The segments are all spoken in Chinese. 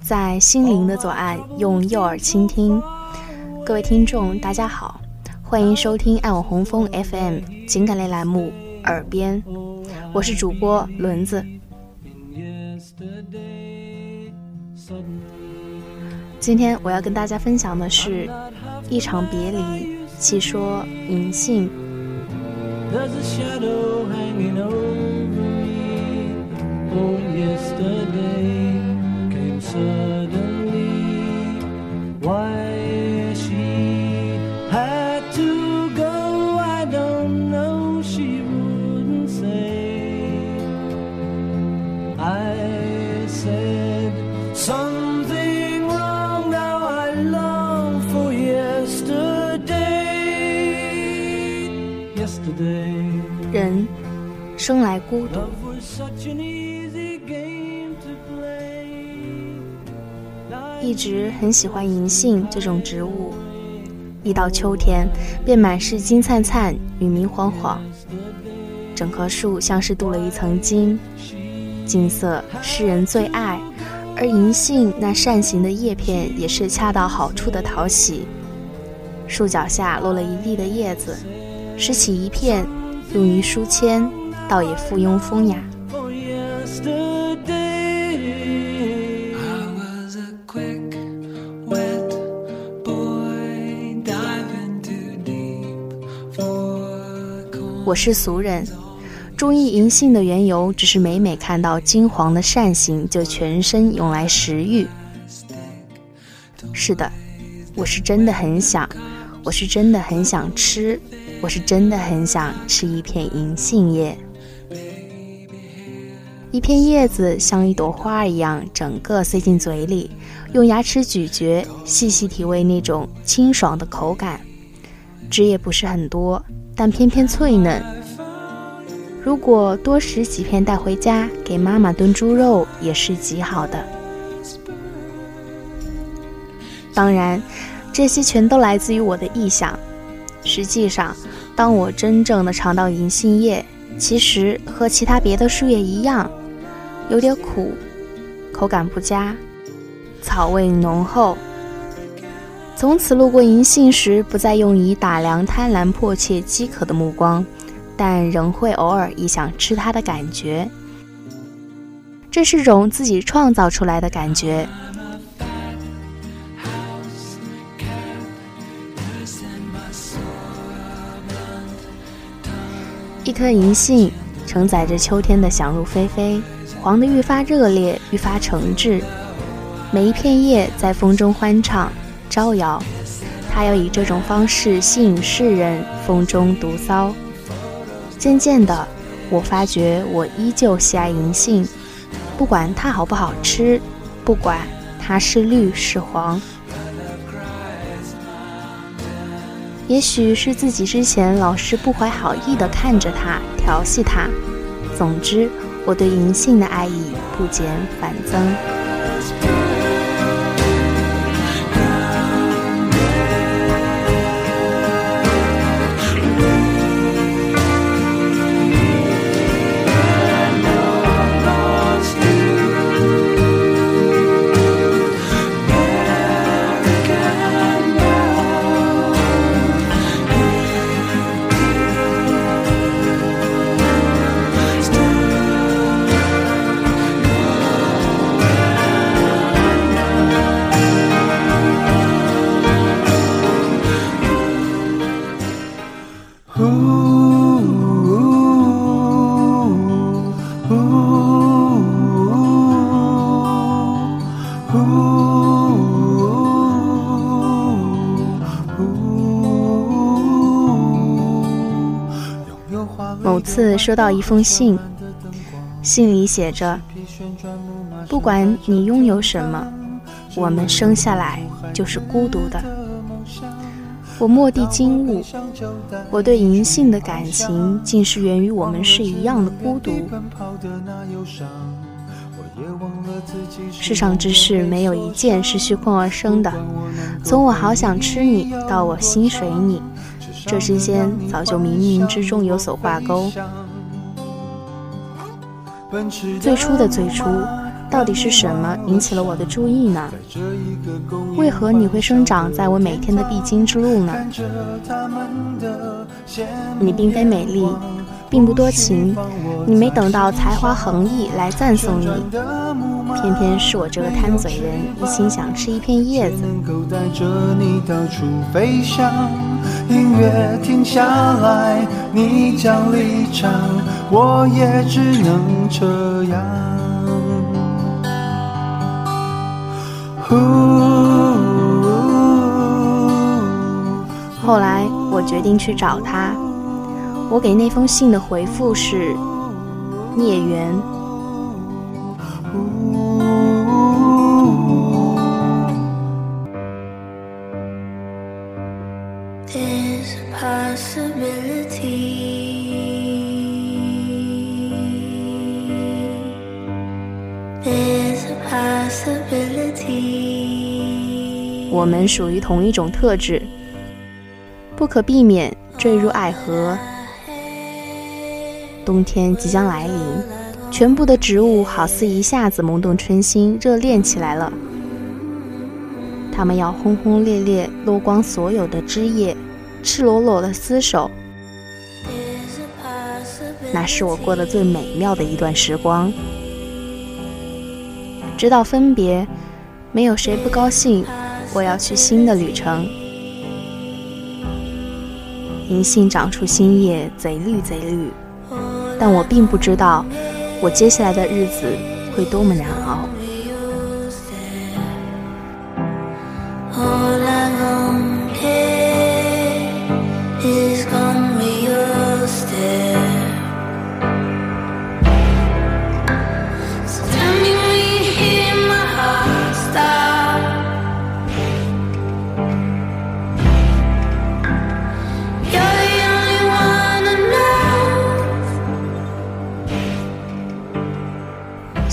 在心灵的左岸，用右耳倾听。各位听众，大家好，欢迎收听爱我红枫 FM 情感类栏目《耳边》，我是主播轮子。今天我要跟大家分享的是一场别离，细说银杏。人生来孤独， 一直很喜欢银杏这种植物。一到秋天，便满是金灿灿与明晃晃，整棵树像是镀了一层金，金色是人最爱。而银杏那扇形的叶片也是恰到好处的讨喜。树脚下落了一地的叶子，拾起一片。用于书签，倒也附庸风雅。我是俗人，中意银杏的缘由，只是每每看到金黄的扇形，就全身涌来食欲。是的，我是真的很想，我是真的很想吃。我是真的很想吃一片银杏叶，一片叶子像一朵花一样，整个塞进嘴里，用牙齿咀嚼，细细体味那种清爽的口感。汁也不是很多，但偏偏脆嫩。如果多拾几片带回家，给妈妈炖猪肉也是极好的。当然，这些全都来自于我的臆想。实际上，当我真正的尝到银杏叶，其实和其他别的树叶一样，有点苦，口感不佳，草味浓厚。从此路过银杏时，不再用以打量贪婪、迫切、饥渴的目光，但仍会偶尔一想吃它的感觉。这是种自己创造出来的感觉。一颗银杏承载着秋天的想入非非，黄得愈发热烈，愈发诚挚。每一片叶在风中欢唱招摇，他要以这种方式吸引世人，风中独骚。渐渐的，我发觉我依旧喜爱银杏，不管它好不好吃，不管它是绿是黄。也许是自己之前老是不怀好意的看着它调戏它，总之，我对银杏的爱意不减反增。次收到一封信，信里写着：“不管你拥有什么，我们生下来就是孤独的。”我蓦地惊悟，我对银杏的感情竟是源于我们是一样的孤独。世上之事没有一件是虚空而生的，从我好想吃你到我心水你，这之间早就冥冥之中有所挂钩。最初的最初，到底是什么引起了我的注意呢？为何你会生长在我每天的必经之路呢？你并非美丽。并不多情，你没等到才华横溢来赞颂你，偏偏是我这个贪嘴人，一心想吃一片叶子。音乐停下来，你将离场，我也只能这样。后来我决定去找他。我给那封信的回复是孽缘。我们属于同一种特质，不可避免坠入爱河。冬天即将来临，全部的植物好似一下子萌动春心，热恋起来了。它们要轰轰烈烈落光所有的枝叶，赤裸裸的厮守。那是我过得最美妙的一段时光。直到分别，没有谁不高兴。我要去新的旅程。银杏长出新叶，贼绿贼绿。但我并不知道，我接下来的日子会多么难熬。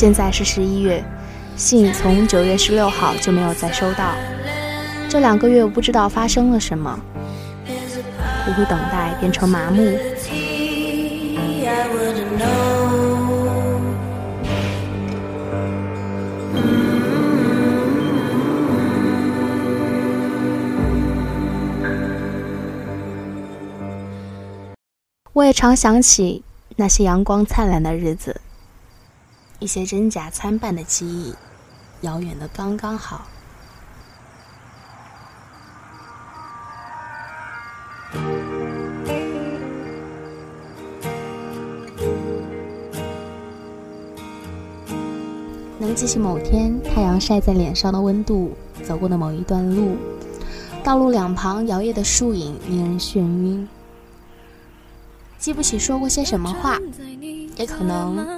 现在是十一月，信从九月十六号就没有再收到。这两个月我不知道发生了什么，苦苦等待变成麻木。我也常想起那些阳光灿烂的日子。一些真假参半的记忆，遥远的刚刚好。能记起某天太阳晒在脸上的温度，走过的某一段路，道路两旁摇曳的树影令人眩晕。记不起说过些什么话，也可能。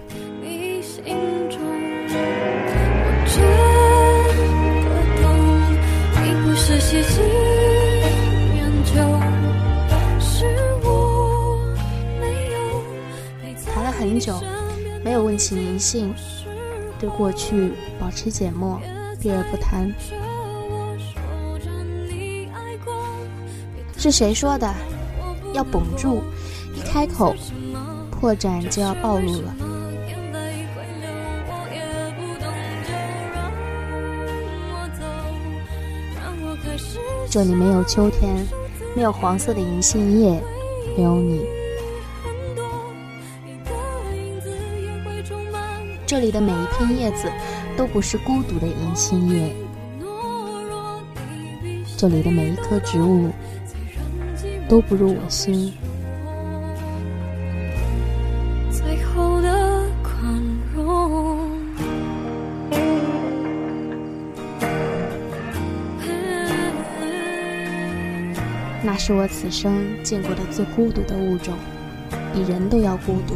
谈了很久，没有问起名姓，对过去保持缄默，避而不谈。是谁说的？要绷住，一开口，破绽就要暴露了。这里没有秋天，没有黄色的银杏叶，没有你。这里的每一片叶子都不是孤独的银杏叶，这里的每一棵植物都不入我心。最后是我此生见过的最孤独的物种，比人都要孤独。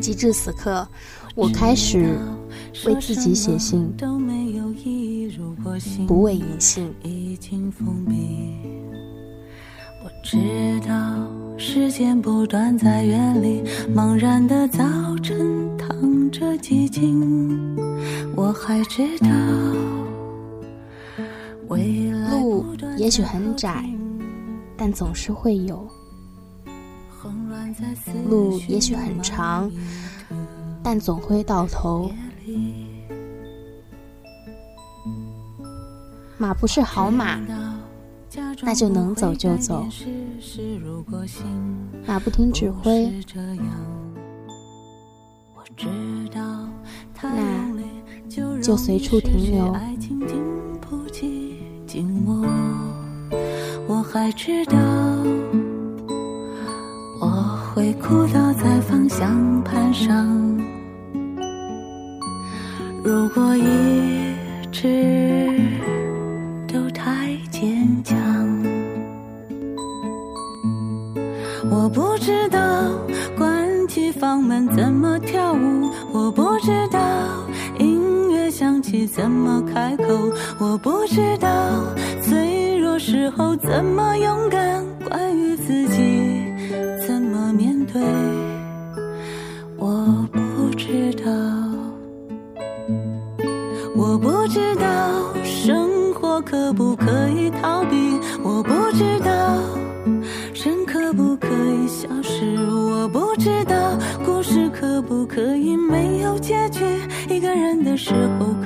直至此刻，我开始为自己写信，不为引信，我知道。时间不断在远离，茫然的早晨淌着寂静。我还知道，路也许很窄，但总是会有。路也许很长，但总会到头。马不是好马，那就能走就走；马不停指挥，那就随处停留。我还知道。会哭倒在方向盘上。如果一怎么跳舞，我不知道音乐响起怎么开口，我不知道脆弱时候怎么勇敢。关于自己。怎么面对，时候